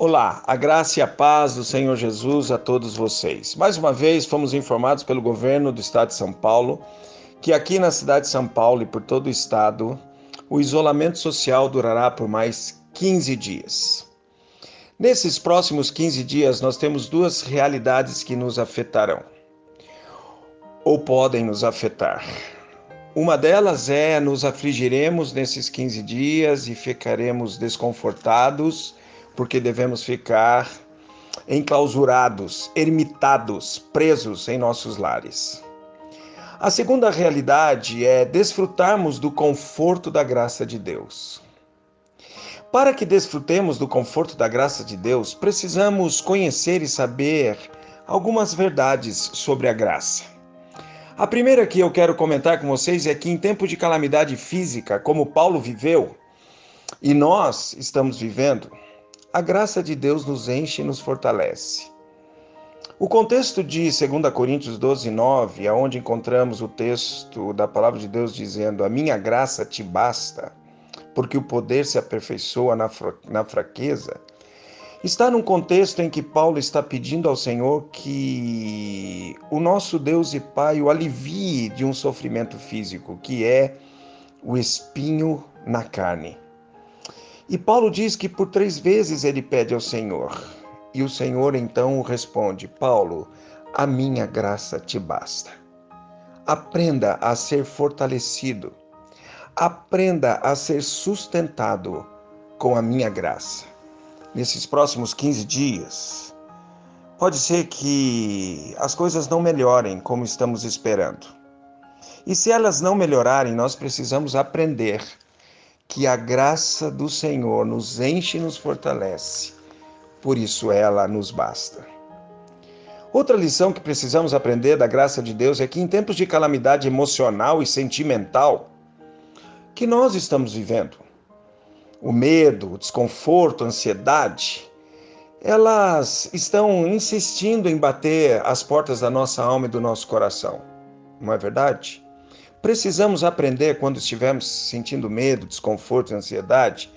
Olá, a graça e a paz do Senhor Jesus a todos vocês. Mais uma vez fomos informados pelo governo do estado de São Paulo que aqui na cidade de São Paulo e por todo o estado, o isolamento social durará por mais 15 dias. Nesses próximos 15 dias, nós temos duas realidades que nos afetarão, ou podem nos afetar. Uma delas é nos afligiremos nesses 15 dias e ficaremos desconfortados porque devemos ficar enclausurados, ermitados, presos em nossos lares. A segunda realidade é desfrutarmos do conforto da graça de Deus. Para que desfrutemos do conforto da graça de Deus, precisamos conhecer e saber algumas verdades sobre a graça. A primeira que eu quero comentar com vocês é que em tempo de calamidade física, como Paulo viveu, e nós estamos vivendo, a graça de Deus nos enche e nos fortalece. O contexto de 2 Coríntios 12, 9, onde encontramos o texto da palavra de Deus dizendo: A minha graça te basta, porque o poder se aperfeiçoa na, na fraqueza, está num contexto em que Paulo está pedindo ao Senhor que o nosso Deus e Pai o alivie de um sofrimento físico, que é o espinho na carne. E Paulo diz que por três vezes ele pede ao Senhor. E o Senhor então responde: Paulo, a minha graça te basta. Aprenda a ser fortalecido. Aprenda a ser sustentado com a minha graça. Nesses próximos 15 dias, pode ser que as coisas não melhorem como estamos esperando. E se elas não melhorarem, nós precisamos aprender que a graça do Senhor nos enche e nos fortalece, por isso ela nos basta. Outra lição que precisamos aprender da graça de Deus é que em tempos de calamidade emocional e sentimental que nós estamos vivendo, o medo, o desconforto, a ansiedade, elas estão insistindo em bater as portas da nossa alma e do nosso coração. Não é verdade? Precisamos aprender, quando estivermos sentindo medo, desconforto e ansiedade,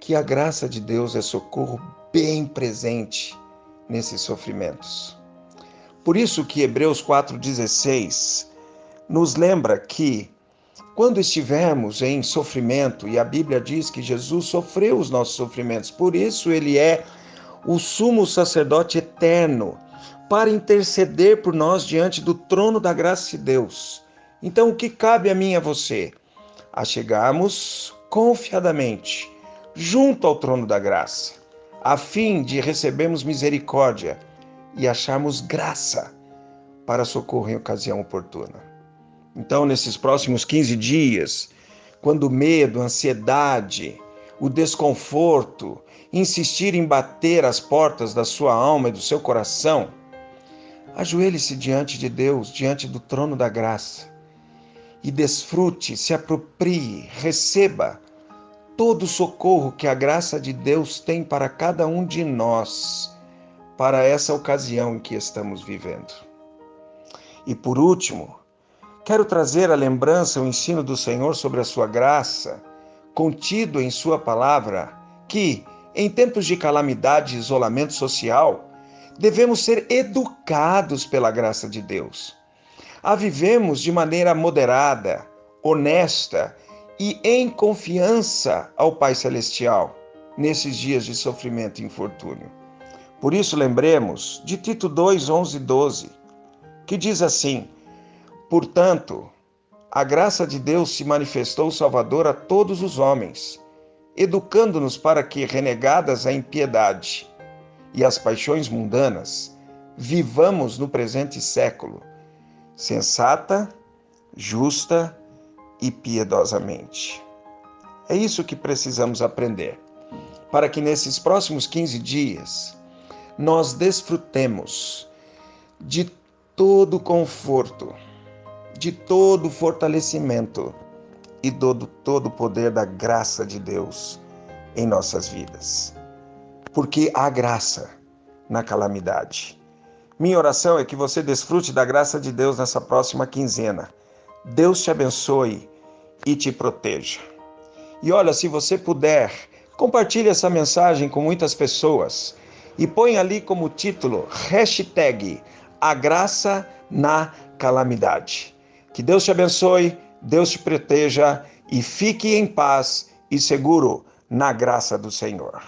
que a graça de Deus é socorro bem presente nesses sofrimentos. Por isso que Hebreus 4,16 nos lembra que quando estivermos em sofrimento, e a Bíblia diz que Jesus sofreu os nossos sofrimentos, por isso ele é o sumo sacerdote eterno para interceder por nós diante do trono da graça de Deus. Então, o que cabe a mim e a você? A chegarmos confiadamente junto ao trono da graça, a fim de recebermos misericórdia e acharmos graça para socorro em ocasião oportuna. Então, nesses próximos 15 dias, quando o medo, a ansiedade, o desconforto insistirem em bater as portas da sua alma e do seu coração, ajoelhe-se diante de Deus, diante do trono da graça e desfrute, se aproprie, receba todo o socorro que a graça de Deus tem para cada um de nós, para essa ocasião em que estamos vivendo. E por último, quero trazer à lembrança o ensino do Senhor sobre a sua graça, contido em Sua palavra, que, em tempos de calamidade e isolamento social, devemos ser educados pela graça de Deus a vivemos de maneira moderada, honesta e em confiança ao Pai Celestial nesses dias de sofrimento e infortúnio. Por isso, lembremos de Tito 2, 11 e 12, que diz assim: Portanto, a graça de Deus se manifestou salvador a todos os homens, educando-nos para que, renegadas a impiedade e as paixões mundanas, vivamos no presente século sensata, justa e piedosamente. É isso que precisamos aprender, para que nesses próximos 15 dias nós desfrutemos de todo conforto, de todo fortalecimento e do todo o poder da graça de Deus em nossas vidas. Porque há graça na calamidade minha oração é que você desfrute da graça de Deus nessa próxima quinzena. Deus te abençoe e te proteja. E olha, se você puder, Compartilhe essa mensagem com muitas pessoas e põe ali como título hashtag A Graça na Calamidade. Que Deus te abençoe, Deus te proteja e fique em paz e seguro na graça do Senhor.